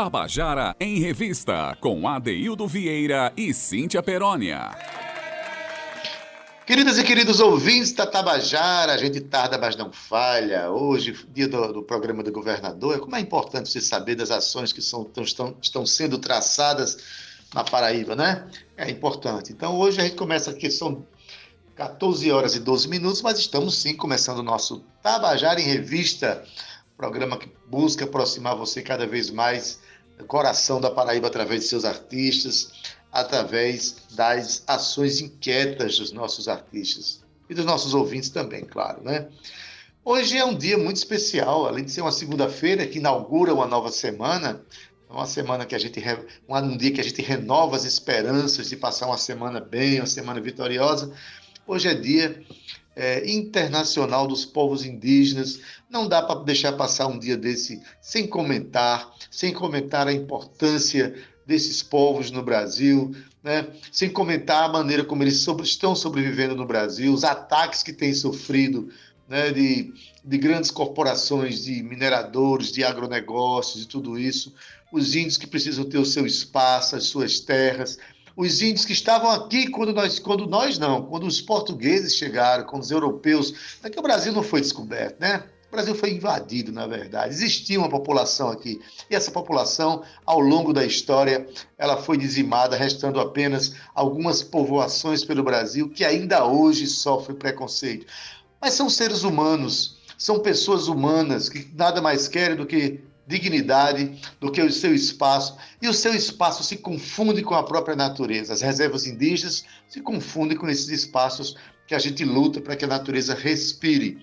Tabajara em Revista, com Adeildo Vieira e Cíntia Perónia. Queridas e queridos ouvintes da Tabajara, a gente tarda, mas não falha. Hoje, dia do, do programa do governador, como é importante você saber das ações que são, estão, estão sendo traçadas na Paraíba, né? É importante. Então, hoje a gente começa aqui, são 14 horas e 12 minutos, mas estamos sim começando o nosso Tabajara em Revista, programa que busca aproximar você cada vez mais coração da Paraíba através de seus artistas, através das ações inquietas dos nossos artistas e dos nossos ouvintes também, claro, né? Hoje é um dia muito especial, além de ser uma segunda-feira que inaugura uma nova semana, uma semana que a gente um dia que a gente renova as esperanças de passar uma semana bem, uma semana vitoriosa. Hoje é dia é, internacional dos povos indígenas. Não dá para deixar passar um dia desse sem comentar, sem comentar a importância desses povos no Brasil, né? sem comentar a maneira como eles sobre, estão sobrevivendo no Brasil, os ataques que têm sofrido né? de, de grandes corporações, de mineradores, de agronegócios e tudo isso, os índios que precisam ter o seu espaço, as suas terras, os índios que estavam aqui quando nós, quando nós não, quando os portugueses chegaram, quando os europeus, é que o Brasil não foi descoberto, né? O Brasil foi invadido, na verdade. Existia uma população aqui. E essa população, ao longo da história, ela foi dizimada, restando apenas algumas povoações pelo Brasil que ainda hoje sofrem preconceito. Mas são seres humanos, são pessoas humanas que nada mais querem do que dignidade, do que o seu espaço. E o seu espaço se confunde com a própria natureza. As reservas indígenas se confundem com esses espaços que a gente luta para que a natureza respire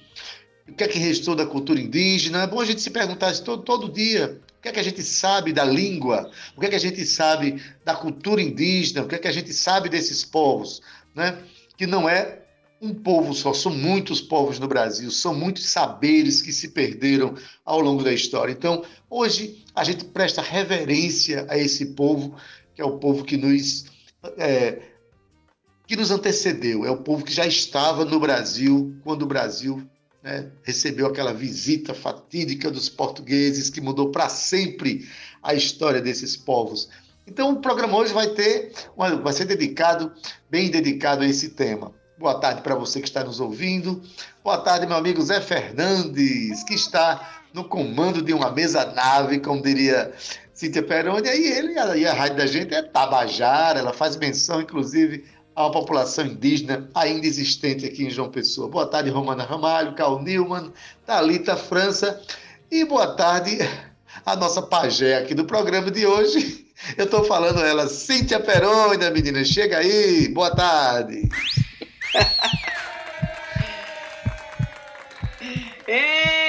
o que é que restou da cultura indígena. É bom a gente se perguntar isso todo, todo dia. O que é que a gente sabe da língua? O que é que a gente sabe da cultura indígena? O que é que a gente sabe desses povos? Né? Que não é um povo só, são muitos povos no Brasil, são muitos saberes que se perderam ao longo da história. Então, hoje, a gente presta reverência a esse povo, que é o povo que nos. É, que nos antecedeu, é o povo que já estava no Brasil quando o Brasil né, recebeu aquela visita fatídica dos portugueses que mudou para sempre a história desses povos. Então o programa hoje vai ter, vai ser dedicado, bem dedicado a esse tema. Boa tarde para você que está nos ouvindo. Boa tarde, meu amigo Zé Fernandes, que está no comando de uma mesa nave, como diria Cíntia Peroni. E ele, e a rádio da gente é Tabajara, ela faz menção, inclusive, a uma população indígena ainda existente aqui em João Pessoa. Boa tarde, Romana Ramalho, Carl Newman, Thalita França e boa tarde a nossa pajé aqui do programa de hoje. Eu estou falando ela, Cíntia Perônia, menina, chega aí, boa tarde. Ei,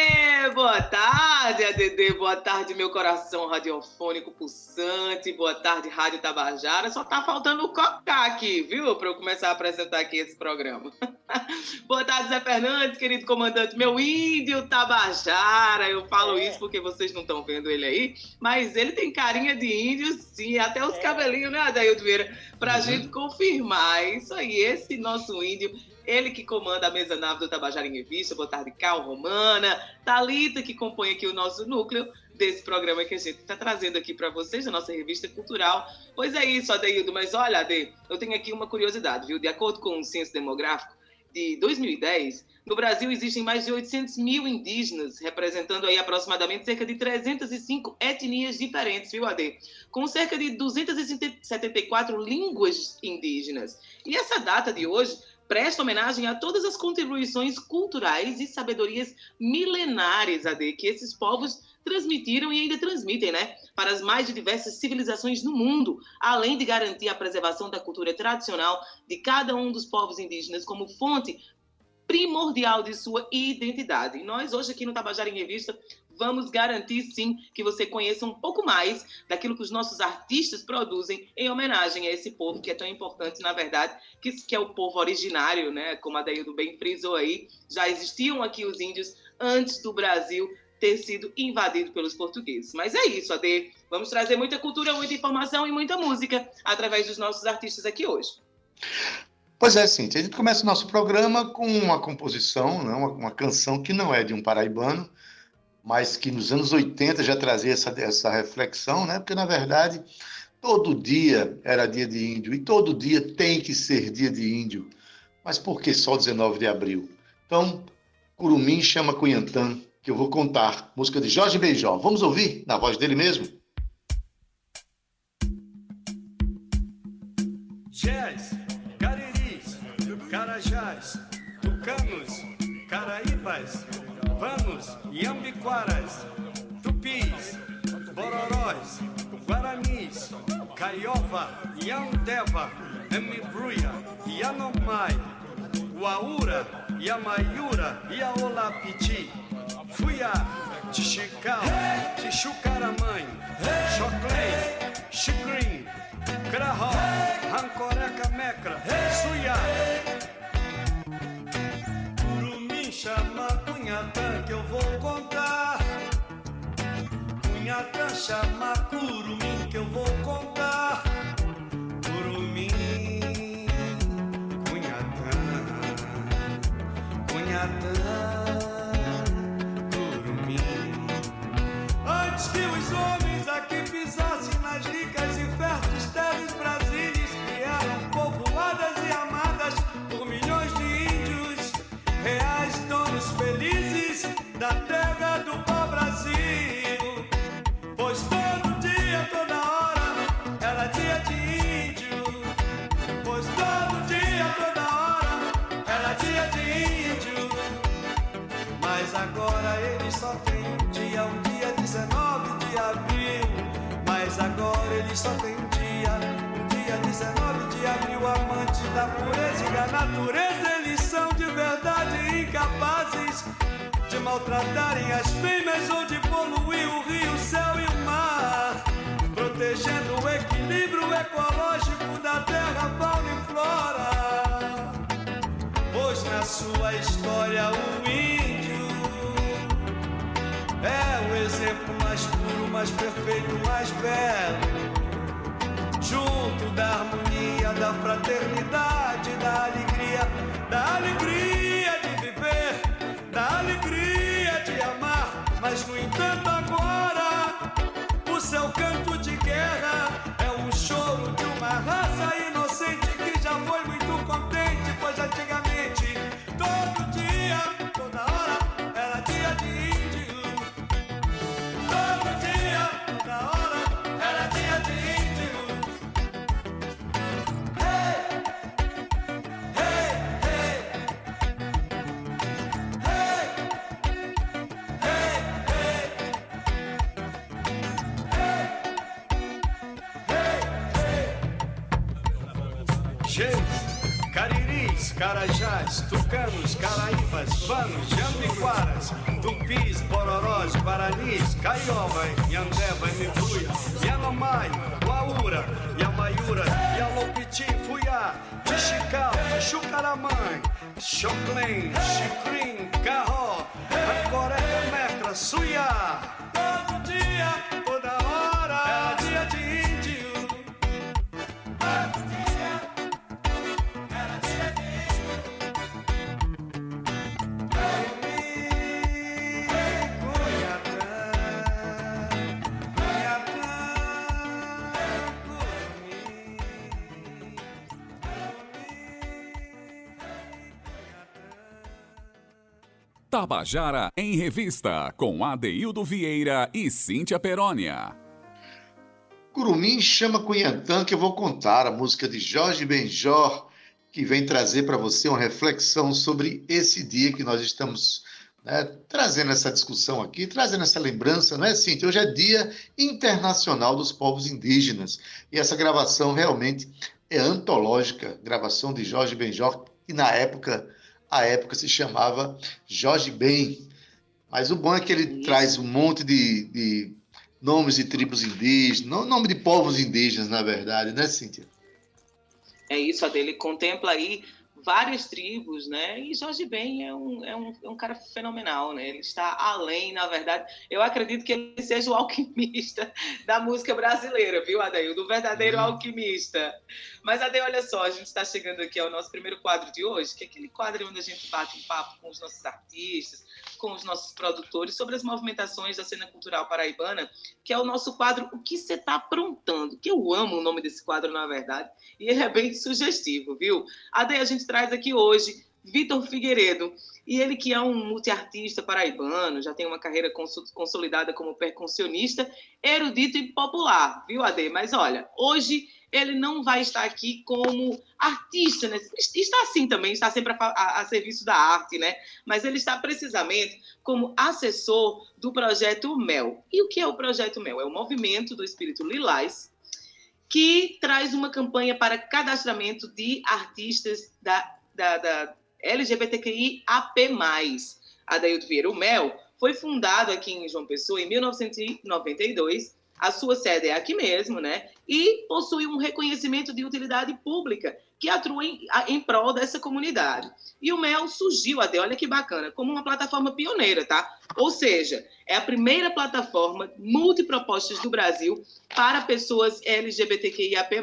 boa tarde, meu coração radiofônico pulsante, boa tarde, Rádio Tabajara. Só tá faltando o cocá aqui, viu, para eu começar a apresentar aqui esse programa. boa tarde, Zé Fernandes, querido comandante, meu índio Tabajara. Eu falo é. isso porque vocês não estão vendo ele aí, mas ele tem carinha de índio, sim, até os é. cabelinhos, né, Adaildo Vieira? Pra uhum. gente confirmar. Isso aí, esse nosso índio ele que comanda a mesa nave do Tabajara em Revista. Boa tarde, Cal, Romana, Talita que compõe aqui o nosso núcleo desse programa que a gente está trazendo aqui para vocês, da nossa revista cultural. Pois é isso, Adeildo, mas olha, Ade, eu tenho aqui uma curiosidade, viu? De acordo com o Censo Demográfico de 2010, no Brasil existem mais de 800 mil indígenas, representando aí aproximadamente cerca de 305 etnias diferentes, viu, Ade? Com cerca de 274 línguas indígenas. E essa data de hoje presta homenagem a todas as contribuições culturais e sabedorias milenares, AD, que esses povos transmitiram e ainda transmitem, né, para as mais diversas civilizações no mundo, além de garantir a preservação da cultura tradicional de cada um dos povos indígenas como fonte primordial de sua identidade. E nós hoje aqui no Tabajara em Revista vamos garantir sim que você conheça um pouco mais daquilo que os nossos artistas produzem em homenagem a esse povo que é tão importante, na verdade, que, que é o povo originário, né? Como a Daildo bem frisou aí, já existiam aqui os índios antes do Brasil ter sido invadido pelos portugueses. Mas é isso, Ade. Vamos trazer muita cultura, muita informação e muita música através dos nossos artistas aqui hoje. Pois é, Cintia. A gente começa o nosso programa com uma composição, né, uma, uma canção que não é de um paraibano, mas que nos anos 80 já trazia essa, essa reflexão, né? Porque, na verdade, todo dia era dia de índio e todo dia tem que ser dia de índio. Mas por que só 19 de abril? Então, Curumim chama Cunhantã, que eu vou contar. Música de Jorge Beijó. Vamos ouvir na voz dele mesmo? Gés, Cariris, Carajás, Tucanos, Caraíbas, Vanos, Iambiquaras, Tupis, Bororós, Guaranis, Caiova, Yandeva, Mbruia, Yanomai, Uaura, Yamayura, Yaolapiti, Fuiá, Tixical, Tixucaramãe, Choclém, Xicrim, Crahó, Rancoreca Mecra, Suiá. Curumim chama chama Curumim que eu vou contar. Curumim, Cunhatã, Cunhatã, só tem um dia, um dia 19 de abril. Amante da pureza e da natureza, eles são de verdade incapazes de maltratarem as fêmeas ou de poluir o rio, o céu e o mar. Protegendo o equilíbrio ecológico da terra, fauna e flora. Pois na sua história o índio é o exemplo mais puro, mais perfeito, mais belo. Junto da harmonia, da fraternidade, da alegria, da alegria de viver, da alegria de amar. Mas no entanto agora o seu canto de guerra Caraíbas, Vanos, Jambiquaras, Tupis, Bororós, Guaranis, Caiova, Yandeva, Mibuia, Yanomai, Uaura, Yamayura, Yalopiti, Fuiá, Tixical, Tixucaramãe, Choclém, Xicrim, Tabajara em Revista, com Adeildo Vieira e Cíntia Perónia. Curumim chama Cunhantã, que eu vou contar a música de Jorge Benjor, que vem trazer para você uma reflexão sobre esse dia que nós estamos né, trazendo essa discussão aqui, trazendo essa lembrança, não é, Cíntia? Hoje é Dia Internacional dos Povos Indígenas e essa gravação realmente é antológica, gravação de Jorge Benjor, que na época, a época se chamava Jorge Ben. Mas o bom é que ele Isso. traz um monte de, de nomes de tribos indígenas, no- nome de povos indígenas, na verdade, né, Cíntia? É isso. Ele contempla aí várias tribos, né? E Jorge Ben é um, é, um, é um cara fenomenal, né? Ele está além, na verdade. Eu acredito que ele seja o alquimista da música brasileira, viu, Adail? Do verdadeiro uhum. alquimista. Mas, Adail, olha só, a gente está chegando aqui ao nosso primeiro quadro de hoje, que é aquele quadro onde a gente bate um papo com os nossos artistas, com os nossos produtores sobre as movimentações da cena cultural paraibana, que é o nosso quadro O que você está aprontando? Que eu amo o nome desse quadro, na verdade, e ele é bem sugestivo, viu? Adail, a gente traz aqui hoje Vitor Figueiredo. E ele que é um multiartista paraibano, já tem uma carreira consolidada como percussionista, erudito e popular, viu, Ade? Mas olha, hoje ele não vai estar aqui como artista, né? Está assim também, está sempre a, a, a, serviço da arte, né? Mas ele está precisamente como assessor do projeto MEL. E o que é o projeto MEL? É o Movimento do Espírito Lilás, que traz uma campanha para cadastramento de artistas da, da, da LGBTQI AP+. Adailto Vieira, o MEL, foi fundado aqui em João Pessoa em 1992 a sua sede é aqui mesmo, né? E possui um reconhecimento de utilidade pública que atua em, em prol dessa comunidade. E o MEL surgiu até, olha que bacana, como uma plataforma pioneira, tá? Ou seja, é a primeira plataforma multipropostas do Brasil para pessoas LGBTQIAP+.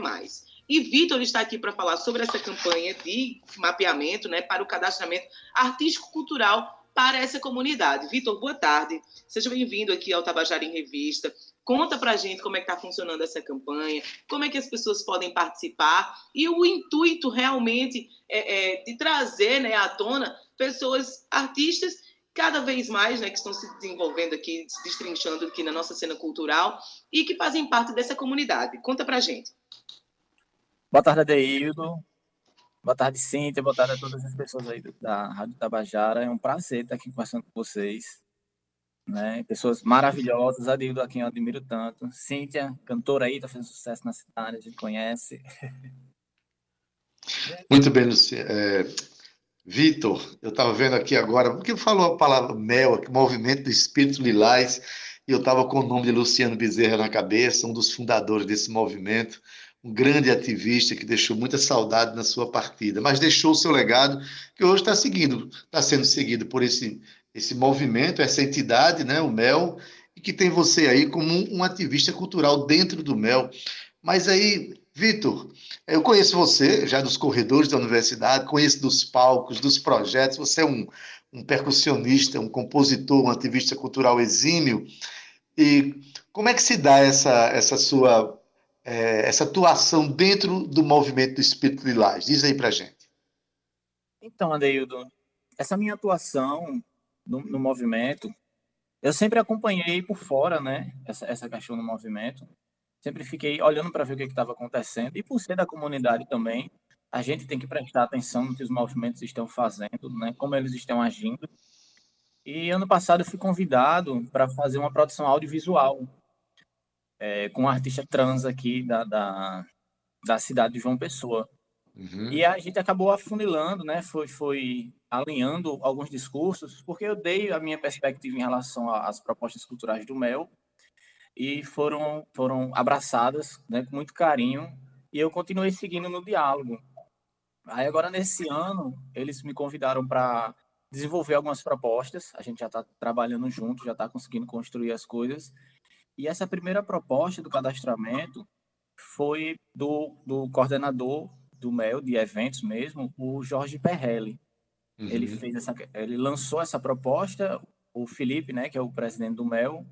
E Vitor está aqui para falar sobre essa campanha de mapeamento, né, para o cadastramento artístico-cultural para essa comunidade. Vitor, boa tarde. Seja bem-vindo aqui ao Tabajara em Revista. Conta para a gente como é que está funcionando essa campanha, como é que as pessoas podem participar e o intuito realmente é, é de trazer né, à tona pessoas, artistas, cada vez mais, né, que estão se desenvolvendo aqui, se destrinchando aqui na nossa cena cultural e que fazem parte dessa comunidade. Conta para a gente. Boa tarde, Adeildo. Boa tarde, Cíntia. Boa tarde a todas as pessoas aí da Rádio Tabajara. É um prazer estar aqui conversando com vocês né? Pessoas maravilhosas, a Dildo, a quem eu admiro tanto. Cíntia, cantora aí, tá fazendo sucesso na cidade, a gente conhece. Muito bem. É, Vitor, eu estava vendo aqui agora, porque falou a palavra mel, movimento do espírito lilás, e eu estava com o nome de Luciano Bezerra na cabeça, um dos fundadores desse movimento, um grande ativista que deixou muita saudade na sua partida, mas deixou o seu legado, que hoje está seguindo, está sendo seguido por esse esse movimento, essa entidade, né, o MEL, e que tem você aí como um, ativista cultural dentro do MEL. Mas aí, Vitor, eu conheço você já dos corredores da universidade, conheço dos palcos, dos projetos, você é um, um percussionista, um compositor, um ativista cultural exímio. E como é que se dá essa, essa sua é, essa atuação dentro do movimento do Espírito Lilás? Diz aí para gente. Então, Adeildo, essa minha atuação no, movimento. Eu sempre acompanhei por fora, né, essa, essa questão do movimento. Sempre fiquei olhando para ver o que estava acontecendo. E por ser da comunidade também, a gente tem que prestar atenção no que os movimentos estão fazendo, né, como eles estão agindo. E ano passado eu fui convidado para fazer uma produção audiovisual é, com um artista trans aqui da, da, da cidade de João Pessoa. Uhum. E a gente acabou afunilando, né? Foi, foi alinhando alguns discursos, porque eu dei a minha perspectiva em relação às propostas culturais do Mel e foram, foram abraçadas né, com muito carinho e eu continuei seguindo no diálogo. Aí agora, nesse ano, eles me convidaram para desenvolver algumas propostas, a gente já está trabalhando junto, já está conseguindo construir as coisas, e essa primeira proposta do cadastramento foi do, do coordenador do MEL, de eventos mesmo, o Jorge Perrelli. Uhum. Ele fez essa, ele lançou essa proposta, o Felipe, né, que é o presidente do MEL,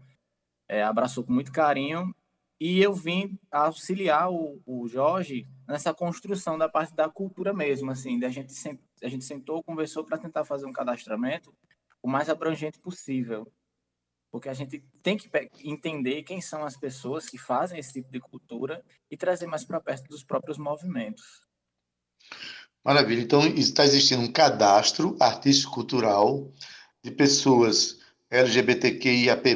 é, abraçou com muito carinho e eu vim auxiliar o, o Jorge nessa construção da parte da cultura mesmo, assim, a gente a gente sentou, conversou para tentar fazer um cadastramento o mais abrangente possível, porque a gente tem que entender quem são as pessoas que fazem esse tipo de cultura e trazer mais para perto dos próprios movimentos. Maravilha. Então, está existindo um cadastro artístico-cultural de pessoas LGBTQIAP+,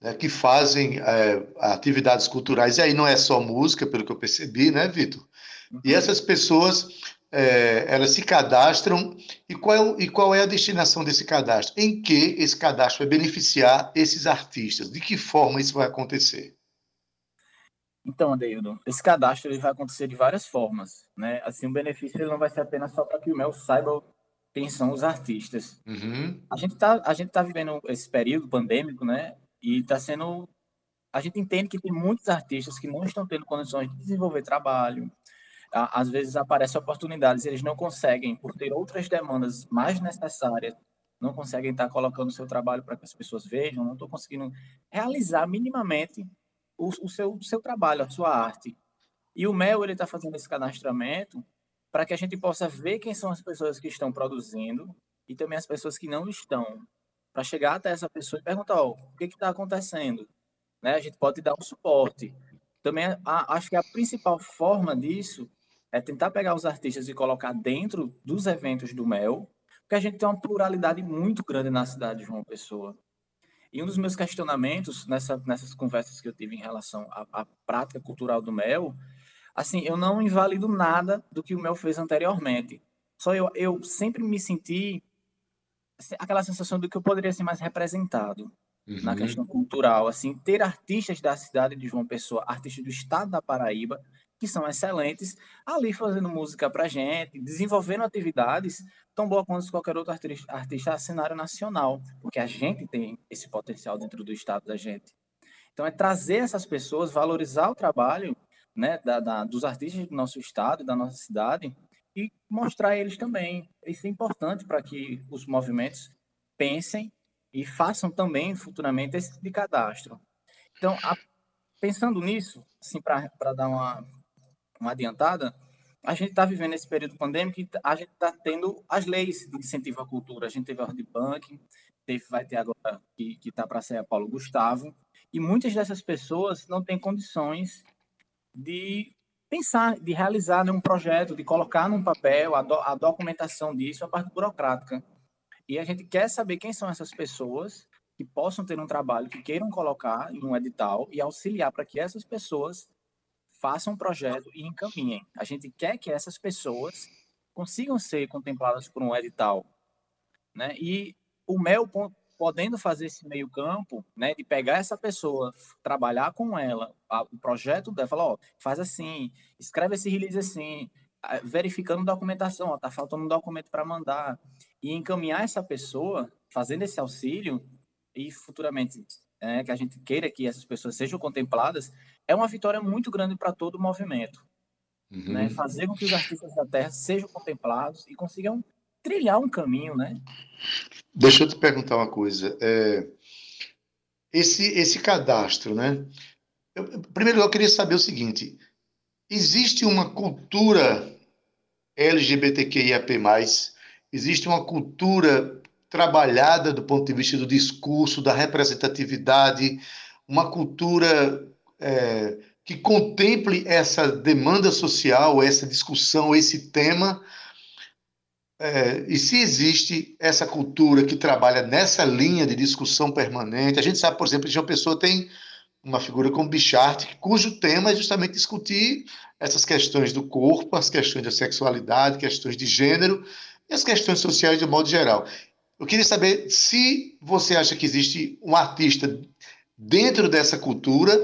né, que fazem é, atividades culturais. E aí não é só música, pelo que eu percebi, né, Vitor? Uhum. E essas pessoas, é, elas se cadastram. E qual, é, e qual é a destinação desse cadastro? Em que esse cadastro vai beneficiar esses artistas? De que forma isso vai acontecer? Então, Adeildo, esse cadastro ele vai acontecer de várias formas, né? Assim, o benefício ele não vai ser apenas só para que o Mel saiba quem são os artistas. Uhum. A gente tá, a gente tá vivendo esse período pandêmico, né? E está sendo, a gente entende que tem muitos artistas que não estão tendo condições de desenvolver trabalho. Às vezes aparecem oportunidades, e eles não conseguem por ter outras demandas mais necessárias, não conseguem estar colocando o seu trabalho para que as pessoas vejam, não estão conseguindo realizar minimamente o, o seu, seu trabalho, a sua arte. E o Mel ele está fazendo esse cadastramento para que a gente possa ver quem são as pessoas que estão produzindo e também as pessoas que não estão, para chegar até essa pessoa e perguntar, oh, o que está acontecendo? Né? A gente pode dar um suporte. Também a, acho que a principal forma disso é tentar pegar os artistas e colocar dentro dos eventos do Mel, porque a gente tem uma pluralidade muito grande na cidade de João Pessoa. E um dos meus questionamentos nessa, nessas conversas que eu tive em relação à, à, prática cultural do mel, assim, eu não invalido nada do que o mel fez anteriormente. Só eu, eu sempre me senti assim, aquela sensação do que eu poderia ser mais representado uhum. na questão cultural, assim, ter artistas da cidade de João Pessoa, artistas do estado da Paraíba, que são excelentes, ali fazendo música pra gente, desenvolvendo atividades tão boa quanto qualquer outro artista, artista cenário nacional, porque a gente tem esse potencial dentro do estado da gente. Então é trazer essas pessoas, valorizar o trabalho né, da, da, dos artistas do nosso estado, da nossa cidade, e mostrar eles também. Isso é importante para que os movimentos pensem e façam também futuramente esse de cadastro. Então, a, pensando nisso, assim, para dar uma, uma adiantada, a gente está vivendo esse período pandêmico e a gente está tendo as leis de incentivo à cultura. A gente teve a Ordem Bank, teve, vai ter agora que está para ser a Paulo Gustavo, e muitas dessas pessoas não têm condições de pensar, de realizar né, um projeto, de colocar num papel a, do, a documentação disso, a parte burocrática. E a gente quer saber quem são essas pessoas que possam ter um trabalho, que queiram colocar em um edital e auxiliar para que essas pessoas façam um projeto e encaminhem. A gente quer que essas pessoas consigam ser contempladas por um edital, né? E o MEL podendo fazer esse meio campo, né, de pegar essa pessoa, trabalhar com ela, a, o projeto dela, falar, ó, faz assim, escreve esse release assim, verificando documentação, ó, tá faltando um documento para mandar e encaminhar essa pessoa, fazendo esse auxílio e futuramente é, que a gente queira que essas pessoas sejam contempladas, é uma vitória muito grande para todo o movimento. Uhum. Né? Fazer com que os artistas da terra sejam contemplados e consigam trilhar um caminho, né? Deixa eu te perguntar uma coisa. É, esse, esse cadastro, né? Eu, primeiro, eu queria saber o seguinte: existe uma cultura LGBTQIAP+, existe uma cultura trabalhada do ponto de vista do discurso, da representatividade, uma cultura é, que contemple essa demanda social, essa discussão, esse tema. É, e se existe essa cultura que trabalha nessa linha de discussão permanente, a gente sabe, por exemplo, que uma pessoa tem uma figura como Bichart, cujo tema é justamente discutir essas questões do corpo, as questões da sexualidade, questões de gênero e as questões sociais de modo geral. Eu queria saber se você acha que existe um artista dentro dessa cultura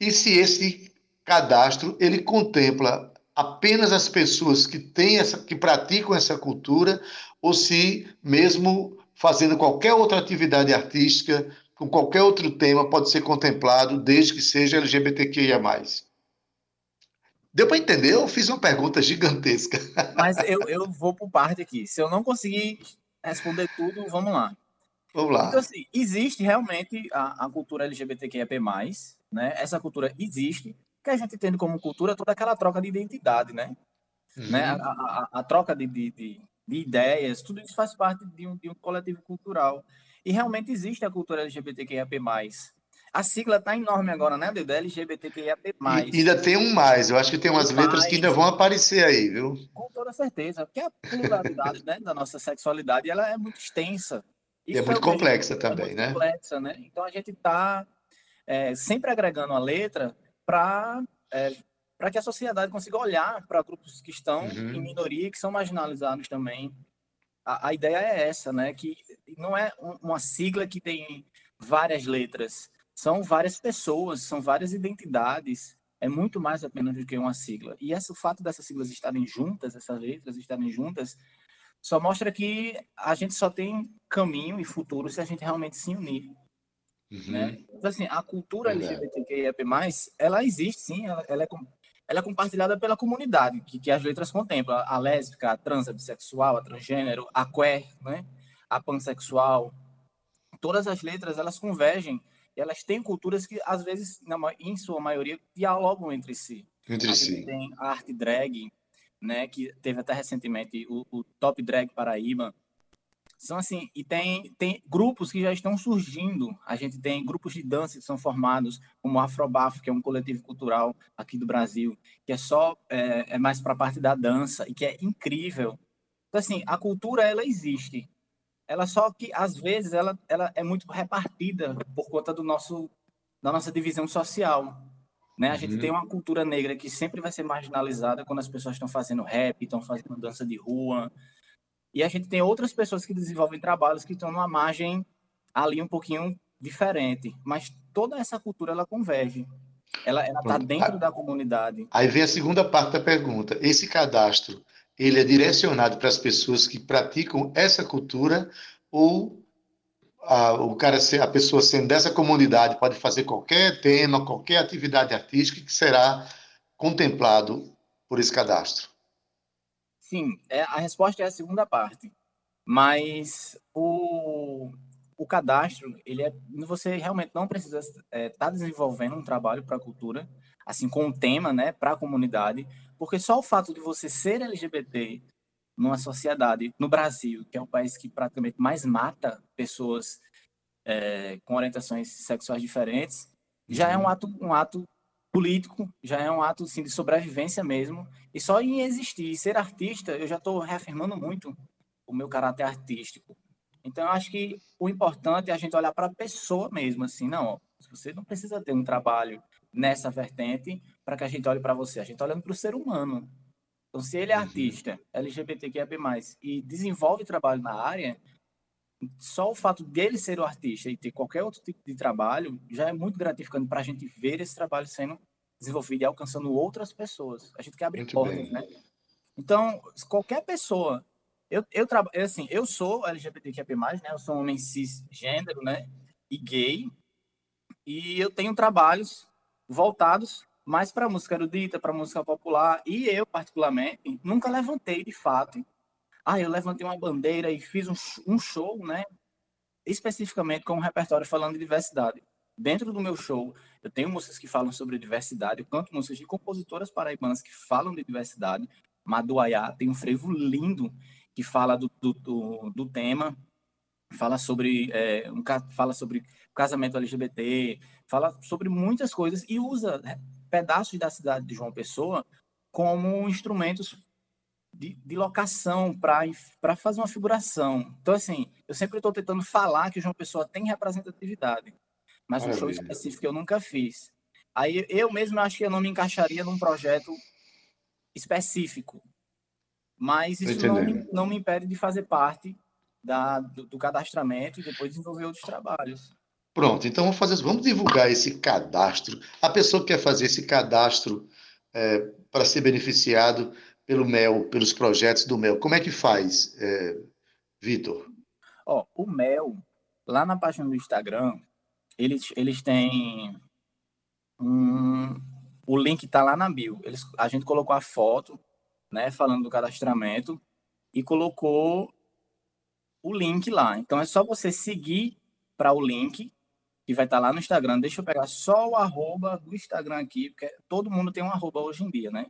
e se esse cadastro ele contempla apenas as pessoas que têm essa, que praticam essa cultura ou se mesmo fazendo qualquer outra atividade artística com qualquer outro tema pode ser contemplado desde que seja LGBTQIA+. Deu para entender? Eu fiz uma pergunta gigantesca. Mas eu, eu vou por parte aqui. Se eu não conseguir responder tudo, vamos lá. Vamos lá. Então, assim, existe realmente a, a cultura LGBTQIAP+, né? Essa cultura existe, que a gente entende como cultura toda aquela troca de identidade, né? Uhum. né? A, a, a, troca de, de, de, de, ideias, tudo isso faz parte de um, de um coletivo cultural. E realmente existe a cultura LGBTQIAP+. A sigla tá enorme agora, né, Dudu? LGBTQIAP+. E ainda tem um mais. Eu acho que tem umas tem letras mais. que ainda vão aparecer aí, viu? Com toda certeza. Porque a pluralidade né, da nossa sexualidade ela é muito extensa. E é muito complexa é também, muito né? complexa, né? Então a gente está é, sempre agregando a letra para é, para que a sociedade consiga olhar para grupos que estão uhum. em minoria, que são marginalizados também. A, a, ideia é essa, né? Que não é uma sigla que tem várias letras, são várias pessoas, são várias identidades é muito mais apenas do que uma sigla. E esse, o fato dessas siglas estarem juntas, essas letras estarem juntas, só mostra que a gente só tem caminho e futuro se a gente realmente se unir. Uhum. Né? Então, assim, a cultura LGBTQIAP+, ela existe, sim, ela, ela, é, ela é compartilhada pela comunidade, que, que as letras contemplam. A lésbica, a trans, a bissexual, a transgênero, a queer, né? a pansexual. Todas as letras, elas convergem elas têm culturas que, às vezes, na, em sua maioria, dialogam entre si. Entre si. Tem a arte drag, né, que teve até recentemente o, o Top Drag Paraíba. São assim, e tem, tem grupos que já estão surgindo. A gente tem grupos de dança que são formados, como o Afrobafo, que é um coletivo cultural aqui do Brasil, que é só é, é mais para a parte da dança e que é incrível. Então, assim, a cultura ela existe ela só que às vezes ela, ela é muito repartida por conta do nosso da nossa divisão social, né? A uhum. gente tem uma cultura negra que sempre vai ser marginalizada quando as pessoas estão fazendo rap, estão fazendo dança de rua, e a gente tem outras pessoas que desenvolvem trabalhos que estão numa margem ali um pouquinho diferente, mas toda essa cultura ela converge. Ela está dentro da comunidade. Aí vem a segunda parte da pergunta. Esse cadastro ele é direcionado para as pessoas que praticam essa cultura ou a, o cara, a pessoa sendo dessa comunidade pode fazer qualquer tema, qualquer atividade artística que será contemplado por esse cadastro? Sim, é, a resposta é a segunda parte. Mas o, o cadastro, ele é, você realmente não precisa estar é, tá desenvolvendo um trabalho para a cultura, assim, com um tema, né, para a comunidade, porque só o fato de você ser LGBT numa sociedade, no Brasil, que é o país que praticamente mais mata pessoas é, com orientações sexuais diferentes, já é um uhum. ato, um ato político, já é um ato assim, de sobrevivência mesmo. E só em existir e ser artista, eu já estou reafirmando muito o meu caráter artístico. Então, eu acho que o importante é a gente olhar para a pessoa mesmo, assim, não, você não precisa ter um trabalho nessa vertente para que a gente olhe para você. A gente está olhando para o ser humano. Então, se ele é uhum. artista, LGBTQIA+, e desenvolve trabalho na área, só o fato dele ser o artista e ter qualquer outro tipo de trabalho já é muito gratificante para a gente ver esse trabalho sendo desenvolvido e alcançando outras pessoas. A gente quer abrir muito portas, bem. né? Então, qualquer pessoa... Eu, eu, assim, eu sou LGBTQIA+, né? Eu sou um homem cisgênero, né? E gay. E eu tenho trabalhos voltados mais para música erudita, para música popular. E eu, particularmente, nunca levantei de fato. Ah, eu levantei uma bandeira e fiz um, um show, né? Especificamente com um repertório falando de diversidade. Dentro do meu show, eu tenho músicas que falam sobre diversidade, eu canto músicas de compositoras paraibanas que falam de diversidade. Maduaiá tem um frevo lindo que fala do, do, do, do tema, fala sobre é, um, fala sobre casamento LGBT, fala sobre muitas coisas e usa né, pedaços da cidade de João Pessoa como instrumentos de, de locação para fazer uma figuração. Então, assim, eu sempre estou tentando falar que João Pessoa tem representatividade, mas um show específico eu nunca fiz. Aí eu mesmo acho que eu não me encaixaria num projeto específico, mas isso não me, não me impede de fazer parte da, do, do cadastramento e depois desenvolver outros trabalhos. Pronto, então vamos fazer, vamos divulgar esse cadastro. A pessoa que quer fazer esse cadastro é, para ser beneficiado pelo MEL, pelos projetos do MEL, como é que faz, é, Vitor? Ó, o MEL, lá na página do Instagram, eles, eles têm um, o link está lá na bio. Eles, a gente colocou a foto, né, falando do cadastramento e colocou o link lá. Então é só você seguir para o link que vai estar tá lá no Instagram. Deixa eu pegar só o arroba do Instagram aqui, porque todo mundo tem um arroba hoje em dia, né?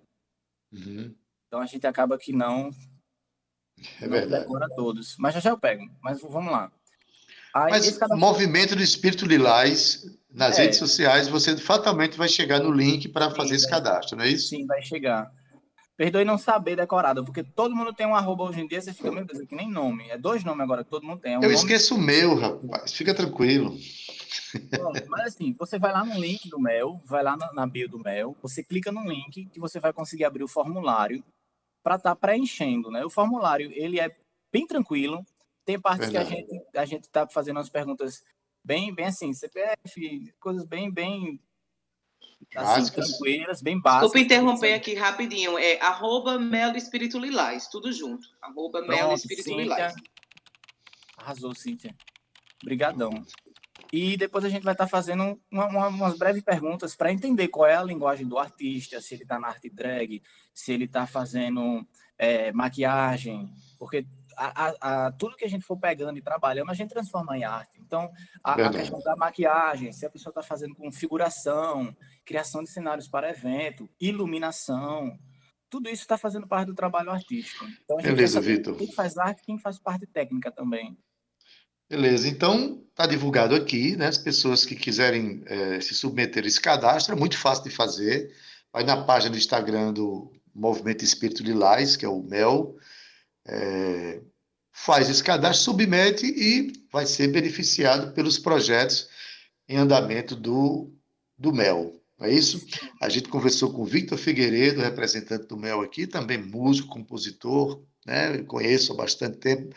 Uhum. Então a gente acaba que não, é não decora todos. Mas já já eu pego. Mas vamos lá. Aí, Mas cada... movimento do Espírito Lilás nas é. redes sociais, você fatalmente vai chegar no link para fazer esse cadastro, não é isso? Sim, vai chegar. Perdoe não saber decorado, porque todo mundo tem um arroba hoje em dia, você fica, meu Deus, que nem nome. É dois nomes agora que todo mundo tem. É um eu nome... esqueço o meu, rapaz. Fica tranquilo. Bom, mas assim, você vai lá no link do Mel, vai lá na, na bio do Mel, você clica no link que você vai conseguir abrir o formulário para estar tá preenchendo, né? O formulário, ele é bem tranquilo, tem partes Verdade. que a gente a gente tá fazendo as perguntas bem bem assim, CPF, coisas bem bem assim, tranquilas, bem básicas. Desculpa interromper aqui rapidinho. É arroba Melo Espírito Lilás, tudo junto. Arroba Pronto, Melo Espírito Cíntia. Lilás. Arrasou, Cíntia. Obrigadão. E depois a gente vai estar tá fazendo uma, uma, umas breves perguntas para entender qual é a linguagem do artista, se ele está na arte drag, se ele está fazendo é, maquiagem, porque a, a, a, tudo que a gente for pegando e trabalhando, a gente transforma em arte. Então, a, questão da maquiagem, se a pessoa está fazendo configuração, criação de cenários para evento, iluminação, tudo isso está fazendo parte do trabalho artístico. Então, a gente Beleza, Vitor. Quem faz arte, quem faz parte técnica também. Beleza, então está divulgado aqui, né? As pessoas que quiserem é, se submeter a esse cadastro, é muito fácil de fazer. Vai na página do Instagram do Movimento Espírito Lilás, que é o MEL, é, faz esse cadastro, submete e vai ser beneficiado pelos projetos em andamento do, do MEL. É isso? A gente conversou com o Victor Figueiredo, representante do MEL aqui, também músico, compositor, né? Eu conheço há bastante tempo.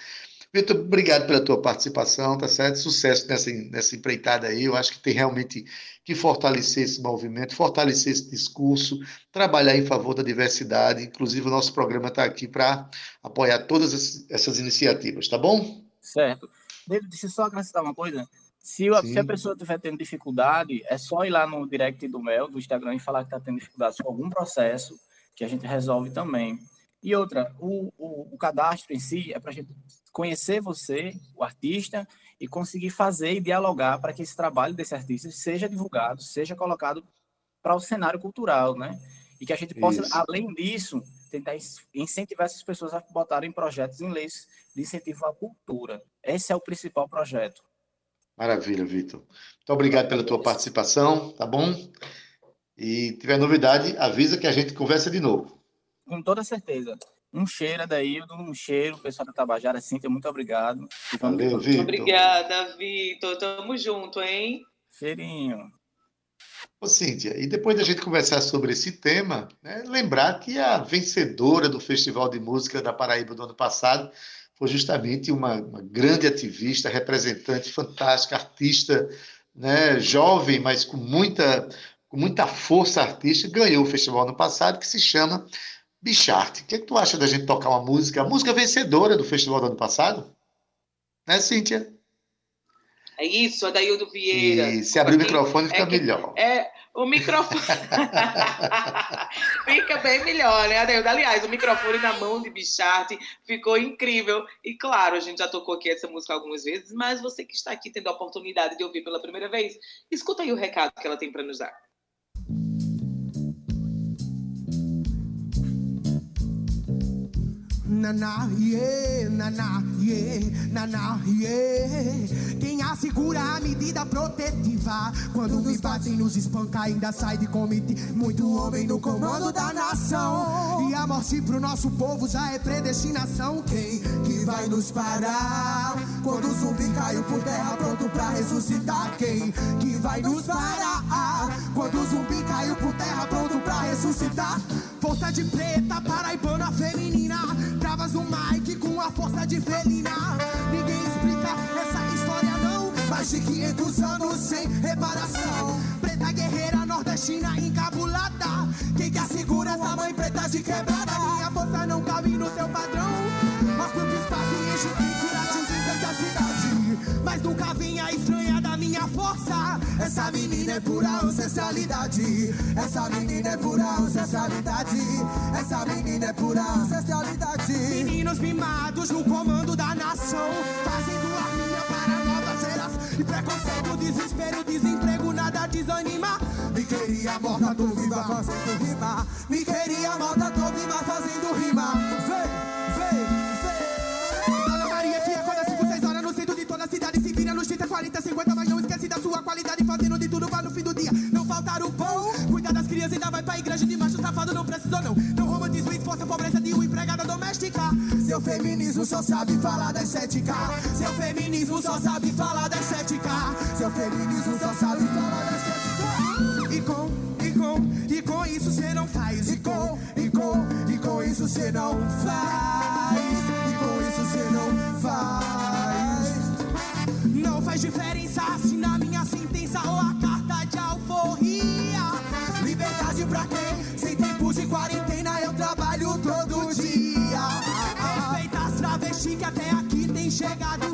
Vitor, obrigado pela tua participação, tá certo? Sucesso nessa, nessa empreitada aí. Eu acho que tem realmente que fortalecer esse movimento, fortalecer esse discurso, trabalhar em favor da diversidade. Inclusive, o nosso programa está aqui para apoiar todas essas iniciativas, tá bom? Certo. David, deixa eu só acrescentar uma coisa. Se a, se a, pessoa estiver tendo dificuldade, é só ir lá no direct do Mel, do Instagram, e falar que está tendo dificuldade com algum processo, que a gente resolve também. E outra, o, o, o cadastro em si é para a gente conhecer você, o artista, e conseguir fazer e dialogar para que esse trabalho desse artista seja divulgado, seja colocado para o cenário cultural, né? E que a gente possa, Isso. além disso, tentar incentivar essas pessoas a botarem projetos em leis de incentivo à cultura. Esse é o principal projeto. Maravilha, Vitor. Muito obrigado pela tua participação, tá bom? E tiver novidade, avisa que a gente conversa de novo. Com toda certeza. Um cheiro, Adaildo, um cheiro, pessoal da Tabajara, Cíntia, muito obrigado. Valeu, Vitor. Obrigada, Vitor. Tamo junto, hein? Cheirinho. Ô, Cíntia, e depois da gente conversar sobre esse tema, né, lembrar que a vencedora do Festival de Música da Paraíba do ano passado foi justamente uma, uma grande ativista, representante fantástica, artista, né, jovem, mas com muita, com muita força artística, ganhou o festival ano passado, que se chama Bichart, o que, é que tu acha da gente tocar uma música, a música vencedora do festival do ano passado? Né, Cíntia? É isso, Adaildo Vieira. E se abrir o microfone fica é que, melhor. É, o microfone fica bem melhor, né, Adaildo? Aliás, o microfone na mão de Bichart ficou incrível. E claro, a gente já tocou aqui essa música algumas vezes, mas você que está aqui tendo a oportunidade de ouvir pela primeira vez, escuta aí o recado que ela tem para nos dar. Na na yeah, na na yeah, na na yeah. Quem assegura a medida protetiva quando nos batem, nos espanca, ainda sai de comitê. Muito homem no comando da nação e a morte pro nosso povo já é predestinação. Quem que vai nos parar quando o zumbi caiu por terra pronto pra ressuscitar? Quem que vai nos parar quando o zumbi caiu por terra pronto pra ressuscitar? Força de preta, paraibana feminina O Mike com a força de felina. Ninguém explica essa história, não. Mais de 500 anos sem reparação. Preta guerreira nordestina encabulada. Quem que segura essa mãe preta de quebrada? Minha força não cabe no seu padrão. Ocupa espaço e enche o atinge a cidade. Mas nunca vinha estranha da minha força. Essa menina é pura ancestralidade. Essa menina é pura ancestralidade. Essa menina é pura ancestralidade. Meninos mimados no comando da nação. Fazendo a minha para novas eras. E preconceito, desespero, desemprego, nada desanima. Me queria morta, tô viva fazendo rima. Me queria morta, tô viva fazendo rima. Vem, nos 30, 40, 50, mas não esquece da sua qualidade. Fazendo de tudo pra no fim do dia não faltar o pão. Cuida das crianças, ainda vai pra igreja de macho safado. Não precisou, não. Não romantismo e força a pobreza de uma empregada doméstica. Seu feminismo só sabe falar da estética. Seu feminismo só sabe falar da estética. Seu feminismo só sabe falar da estética. E com, e com, e com isso cê não faz. E com, e com, e com isso cê não faz. Faz diferença se na minha sentença ou a carta de alforria. pra quê? Sem tempo de quarentena eu trabalho todo dia. Respeita as travestis que até aqui tem chegado.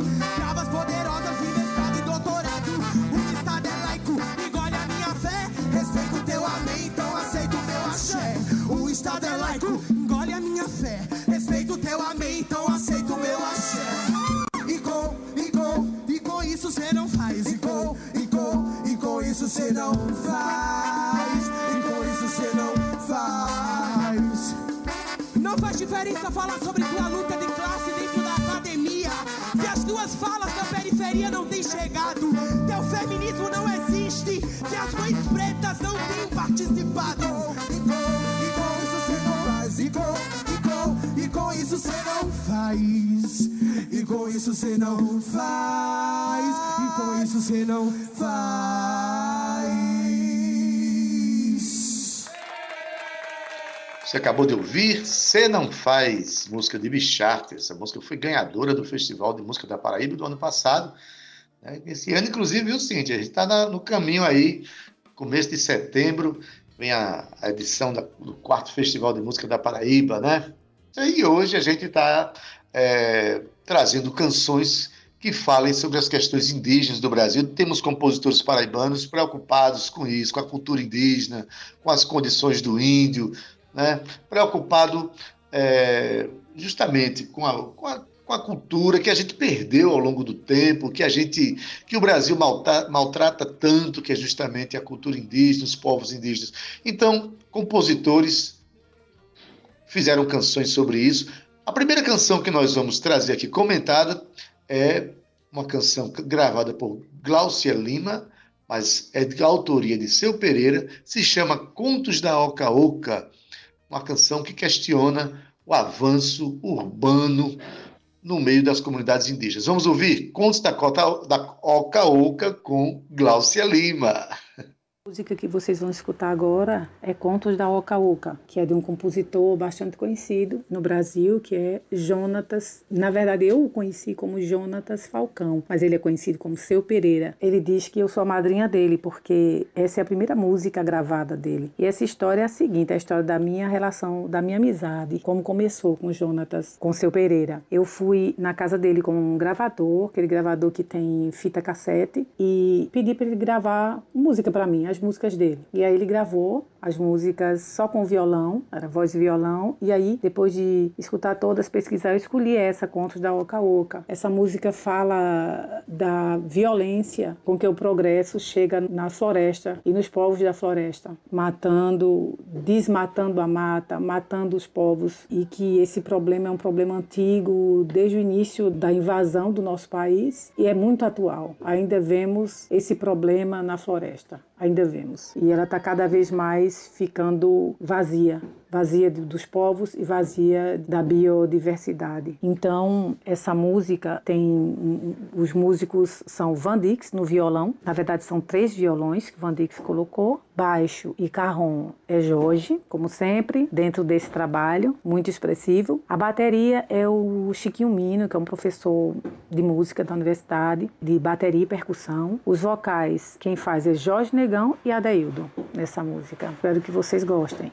Faz diferença falar sobre tua luta de classe dentro da academia. Se as tuas falas da periferia não têm chegado, teu feminismo não existe. Se as mães pretas não têm participado. E com, e com isso cê não faz. E com, e com, e com isso cê não faz. E com isso cê não faz. E com isso cê não faz. Você acabou de ouvir Cê Não Faz, música de Bicharte. Essa música foi ganhadora do Festival de Música da Paraíba do ano passado. né? Esse ano, inclusive, viu, Cíntia? A gente está no caminho aí, começo de setembro, vem a, edição da- do quarto Festival de Música da Paraíba, né? E hoje a gente está trazendo canções que falem sobre as questões indígenas do Brasil. Temos compositores paraibanos preocupados com isso, com a cultura indígena, com as condições do índio, né? preocupado é, justamente com a, com, a, com a cultura que a gente perdeu ao longo do tempo, que a gente, que o Brasil malta- maltrata tanto, que é justamente a cultura indígena, os povos indígenas. Então, compositores fizeram canções sobre isso. A primeira canção que nós vamos trazer aqui comentada é uma canção gravada por Glaucia Lima, mas é de autoria de Seu Pereira, se chama Contos da Oca Oca, uma canção que questiona o avanço urbano no meio das comunidades indígenas. Vamos ouvir Contos da, Cota, da Oca Oca com Glaucia Lima. A música que vocês vão escutar agora é Contos da Oca Oca, que é de um compositor bastante conhecido no Brasil, que é Jonatas. Na verdade, eu o conheci como Jonatas Falcão, mas ele é conhecido como Seu Pereira. Ele diz que eu sou a madrinha dele, porque essa é a primeira música gravada dele. E essa história é a seguinte: a história da minha relação, da minha amizade, como começou com Jonatas, com Seu Pereira. Eu fui na casa dele com um gravador, aquele gravador que tem fita cassete, e pedi para ele gravar música para mim, as músicas dele. E aí ele gravou as músicas só com violão, era voz e violão, e aí depois de escutar todas, pesquisar, eu escolhi essa, Contos da Oca Oca. Essa música fala da violência com que o progresso chega na floresta e nos povos da floresta, matando, desmatando a mata, matando os povos, e que esse problema é um problema antigo desde o início da invasão do nosso país e é muito atual. Ainda vemos esse problema na floresta, ainda vemos. E ela está cada vez mais ficando vazia vazia do- dos povos e vazia da biodiversidade. Então, essa música tem os músicos são Van Dix no violão, na verdade são três violões que Van Dix colocou, baixo e carrom é Jorge, como sempre, dentro desse trabalho, muito expressivo. A bateria é o Chiquinho Mino, que é um professor de música da universidade, de bateria e percussão. Os vocais, quem faz é Jorge Negão e Adaildo nessa música. Espero que vocês gostem.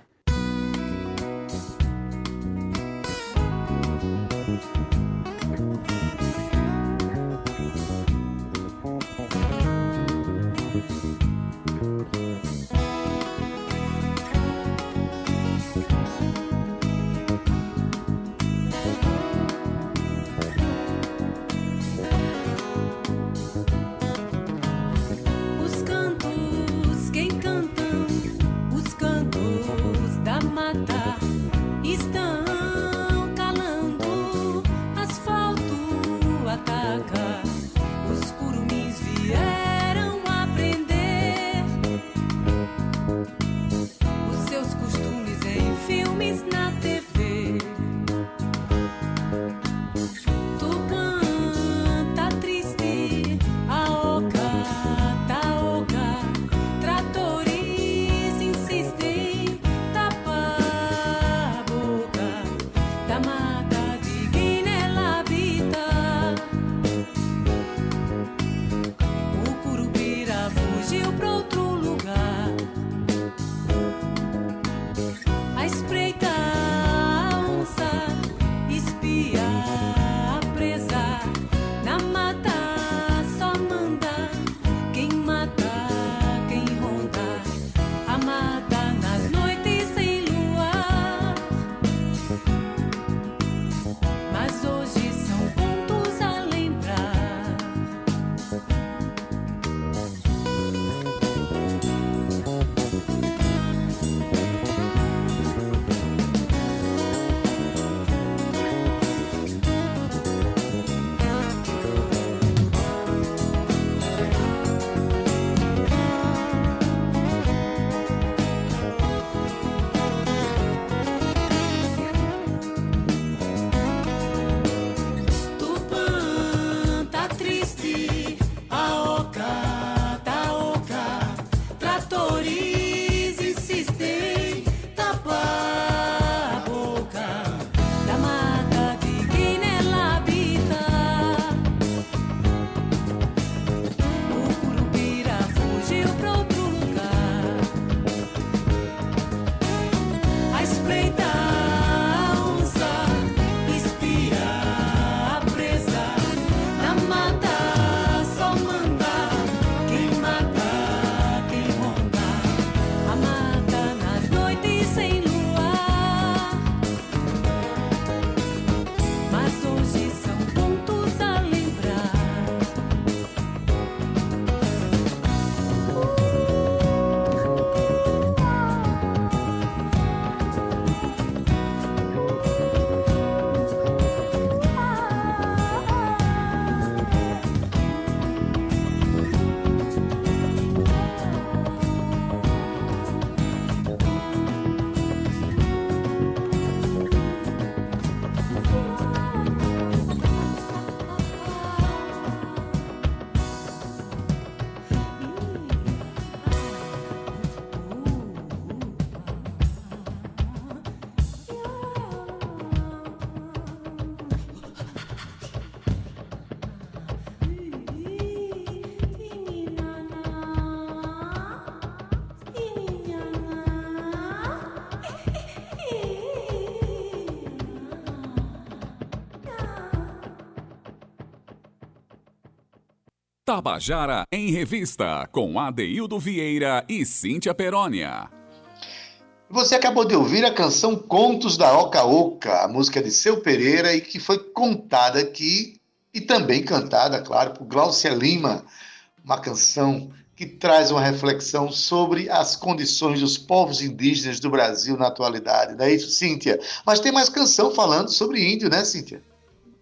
Tabajara em Revista, com Adeildo Vieira e Cíntia Perónia. Você acabou de ouvir a canção Contos da Oca Oca, a música de Seu Pereira e que foi contada aqui e também cantada, claro, por Glaucia Lima, uma canção que traz uma reflexão sobre as condições dos povos indígenas do Brasil na atualidade. Não é isso, Cíntia? Mas tem mais canção falando sobre índio, né, Cíntia?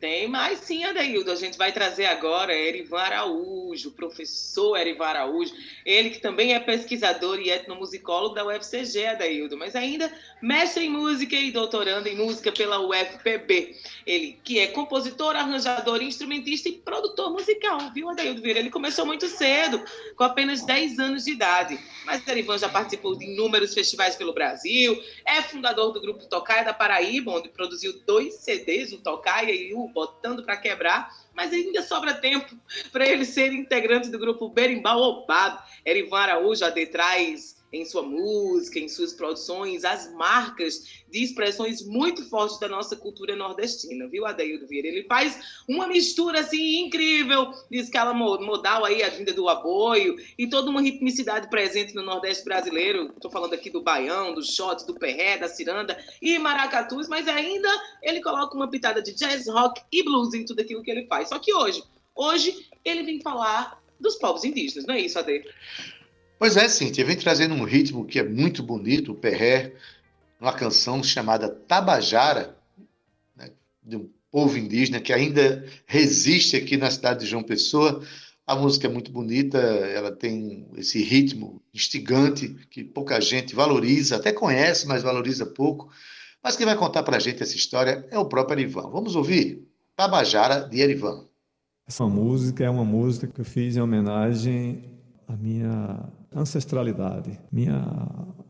Tem mais sim, Adaildo. A gente vai trazer agora Erivan Araújo, professor Erivan Araújo. Ele que também é pesquisador e etnomusicólogo da UFCG, Adaildo, mas ainda mestre em música e doutorando em música pela UFPB. Ele que é compositor, arranjador, instrumentista e produtor musical, viu, Adaildo Vieira? Ele começou muito cedo, com apenas 10 anos de idade. Mas Erivan já participou de inúmeros festivais pelo Brasil, é fundador do grupo Tocaia da Paraíba, onde produziu dois CDs, o Tocaia e o Botando para Quebrar, mas ainda sobra tempo para ele ser integrante do grupo Berimbau Obado. Erivan Araújo AD traz em sua música, em suas produções, as marcas de expressões muito fortes da nossa cultura nordestina, viu, Adaildo Vieira? Ele faz uma mistura, assim, incrível de escala modal aí, a vinda do aboio e toda uma ritmicidade presente no Nordeste brasileiro. Estou falando aqui do baião, do shot, do perré, da ciranda e maracatus, mas ainda ele coloca uma pitada de jazz, rock e blues em tudo aquilo que ele faz. Só que hoje, hoje ele vem falar dos povos indígenas, não é isso, Ade? Pois é, Cíntia, vem trazendo um ritmo que é muito bonito, o perré, uma canção chamada Tabajara, né, de um povo indígena que ainda resiste aqui na cidade de João Pessoa. A música é muito bonita, ela tem esse ritmo instigante que pouca gente valoriza, até conhece, mas valoriza pouco. Mas quem vai contar para a gente essa história é o próprio Erivan. Vamos ouvir Tabajara de Erivan. Essa música é uma música que eu fiz em homenagem à minha ancestralidade. Minha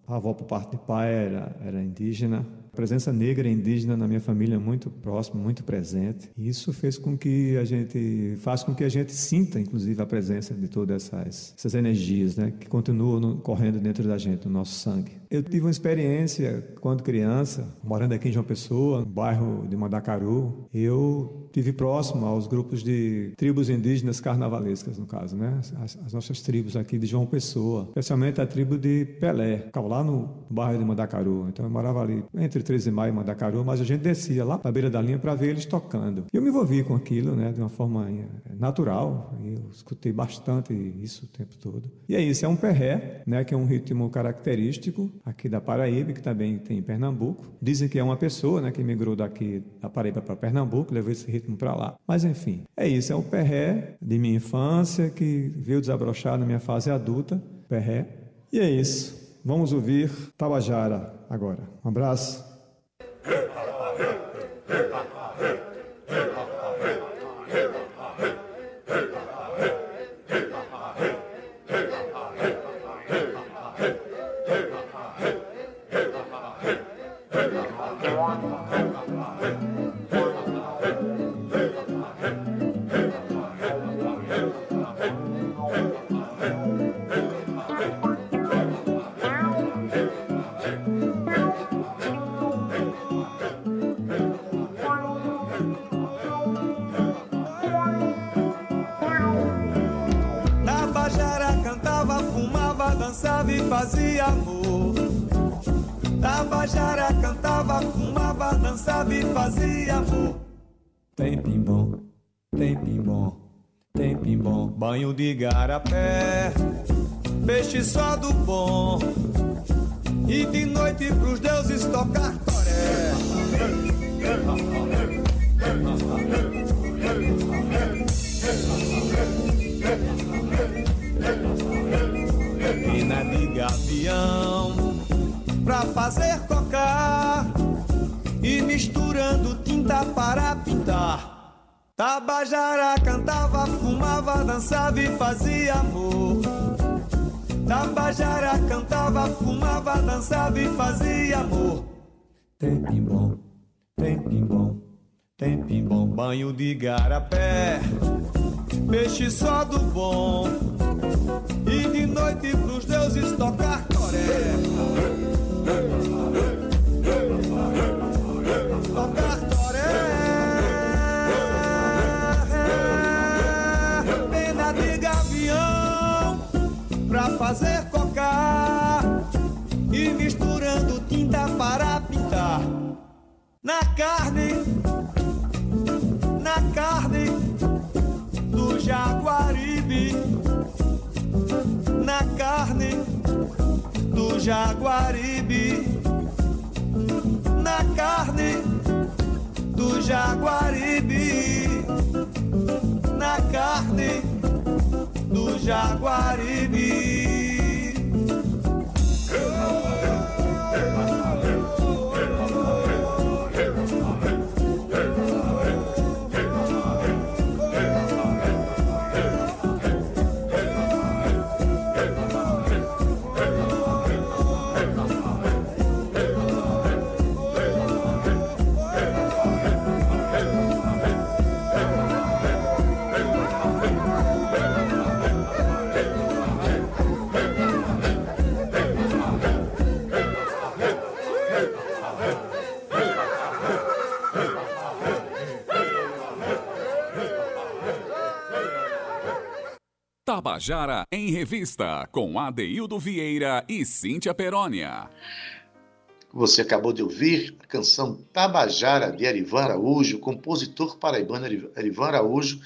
avó, por parte de pai, era, era indígena. A presença negra e indígena na minha família é muito próxima, muito presente. E isso fez com que a gente, faz com que a gente sinta, inclusive, a presença de todas essas, essas energias, né, que continuam correndo dentro da gente, no nosso sangue. Eu tive uma experiência quando criança, morando aqui em João Pessoa, no bairro de Mandacaru. Eu tive próximo aos grupos de tribos indígenas carnavalescas, no caso, né? As, as nossas tribos aqui de João Pessoa, especialmente a tribo de Pelé, ficava lá no bairro de Mandacaru. Então eu morava ali entre 13 de maio e Mandacaru, mas a gente descia lá na beira da linha para ver eles tocando. Eu me envolvi com aquilo, né, de uma forma natural. E eu escutei bastante isso o tempo todo. E é isso, é um perré, né, que é um ritmo característico aqui da Paraíba, que também tem em Pernambuco. Dizem que é uma pessoa, né, que migrou daqui da Paraíba para Pernambuco, levou esse ritmo para lá. Mas enfim, é isso, é o perré de minha infância que veio desabrochar na minha fase adulta, perré. E é isso. Vamos ouvir Tabajara agora. Um abraço. Fazia amor. Tabajara cantava, fumava, dançava e fazia amor. Tem pimbom, tem pimbom, tem pimbom. Banho de garapé, peixe só do bom. E de noite pros deuses tocar toré. Pra fazer cocar e misturando tinta para pintar. Tabajara cantava, fumava, dançava e fazia amor. Tabajara cantava, fumava, dançava e fazia amor. Tem pimbom, tem pimbom, tem pimbom. Banho de garapé, peixe só do bom. E de noite pros deuses tocar fazer cocar. E misturando tinta para pintar. Na carne, na carne do jaguaribe. Na carne do jaguaribe. Na carne do jaguaribe. Na carne do jaguaribe. Tabajara em Revista, com Adeildo Vieira e Cíntia Perónia. Você acabou de ouvir a canção Tabajara, de Erivan Araújo, compositor paraibano Erivan Araújo.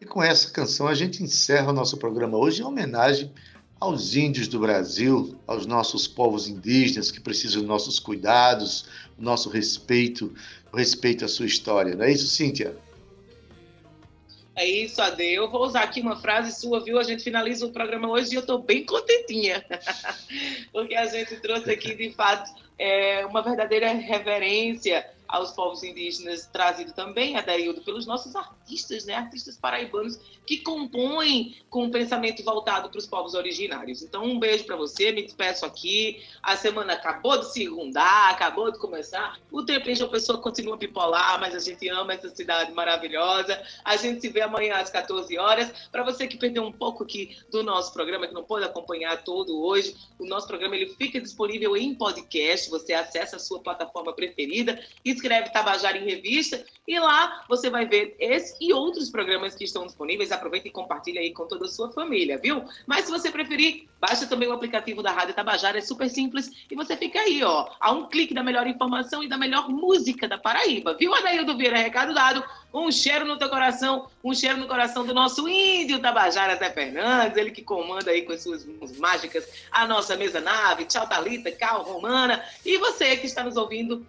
E com essa canção a gente encerra o nosso programa hoje em homenagem aos índios do Brasil, aos nossos povos indígenas que precisam dos nossos cuidados, nosso respeito, respeito à sua história. Não é isso, Cíntia? É isso, Ade. Eu vou usar aqui uma frase sua, viu? A gente finaliza o programa hoje e eu estou bem contentinha. Porque a gente trouxe aqui, de fato, é, uma verdadeira reverência aos povos indígenas, trazido também, Adaildo, pelos nossos artistas, né? Artistas paraibanos que compõem com um pensamento voltado para os povos originários. Então, um beijo para você, me despeço aqui. A semana acabou de segundar, acabou de começar. O tempo em João Pessoa continua bipolar, mas a gente ama essa cidade maravilhosa. A gente se vê amanhã às 14 horas. Para você que perdeu um pouco aqui do nosso programa, que não pôde acompanhar todo hoje, o nosso programa ele fica disponível em podcast. Você acessa a sua plataforma preferida, escreve Tabajara em Revista e lá você vai ver esse e outros programas que estão disponíveis. Aproveita e compartilha aí com toda a sua família, viu? Mas se você preferir, baixa também o aplicativo da Rádio Tabajara, é super simples e você fica aí, ó, a um clique da melhor informação e da melhor música da Paraíba, viu, Adaildo Vieira? Recado dado. Um cheiro no teu coração, um cheiro no coração do nosso índio Tabajara Zé Fernandes, ele que comanda aí com as suas mãos mágicas a nossa mesa nave. Tchau, Thalita, Cal, Romana. E você que está nos ouvindo,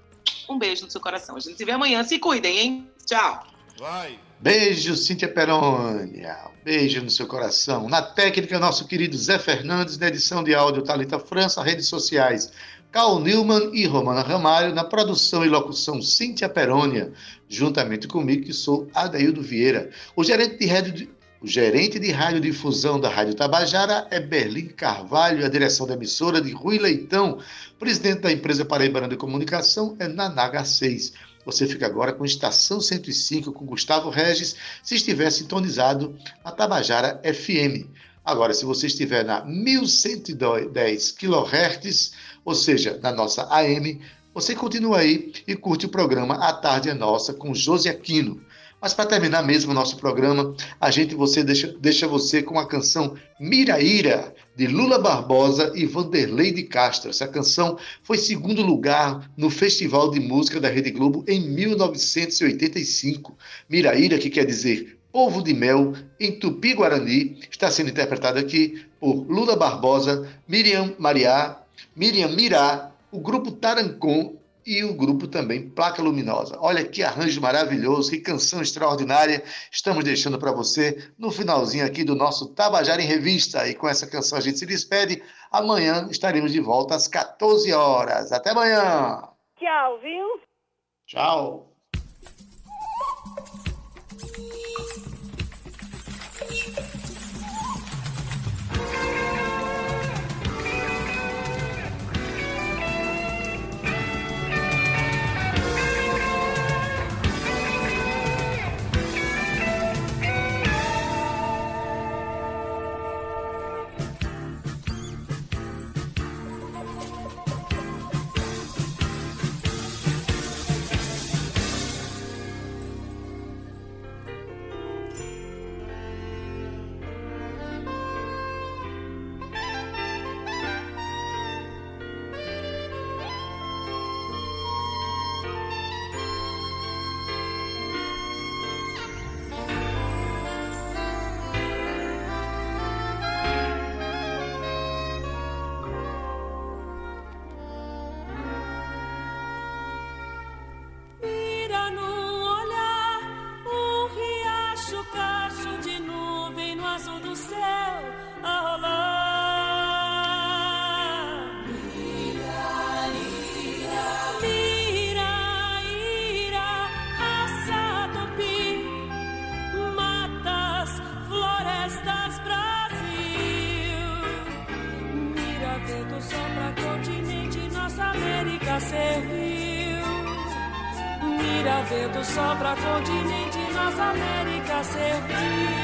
um beijo no seu coração. A gente se vê amanhã. Se cuidem, hein? Tchau. Vai. Beijo, Cíntia Perônia. Beijo no seu coração. Na técnica, nosso querido Zé Fernandes. Na edição de áudio, Thalita França. Redes sociais, Carl Newman e Romana Ramalho. Na produção e locução, Cíntia Perônia. Juntamente comigo, que sou Adaildo Vieira. O gerente de rede, O gerente de radiodifusão da Rádio Tabajara é Berlim Carvalho, a direção da emissora de Rui Leitão. Presidente da empresa Paraibana de Comunicação é Nanaga 6. Você fica agora com Estação 105 com Gustavo Regis, se estiver sintonizado na Tabajara FM. Agora, se você estiver na 1110 kHz, ou seja, na nossa AM, você continua aí e curte o programa A Tarde é Nossa com Josi Aquino. Mas para terminar mesmo o nosso programa, a gente você deixa, deixa você com a canção Miraíra, de Lula Barbosa e Vanderlei de Castro. Essa canção foi segundo lugar no Festival de Música da Rede Globo em 1985. Miraíra, que quer dizer Povo de Mel, em Tupi-Guarani, está sendo interpretada aqui por Lula Barbosa, Miriam Mariá, Miriam Mirá, o grupo Tarancon e o grupo também Placa Luminosa. Olha que arranjo maravilhoso, que canção extraordinária estamos deixando para você no finalzinho aqui do nosso Tabajara em Revista. E com essa canção a gente se despede. Amanhã estaremos de volta às 14 horas. Até amanhã. Tchau, viu? Tchau. Do céu a rolar. Mira, ira, ira, matas, florestas, Brasil. Mira, vento sopra continente, nossa América serviu. Mira, vento sopra continente, nossa América serviu.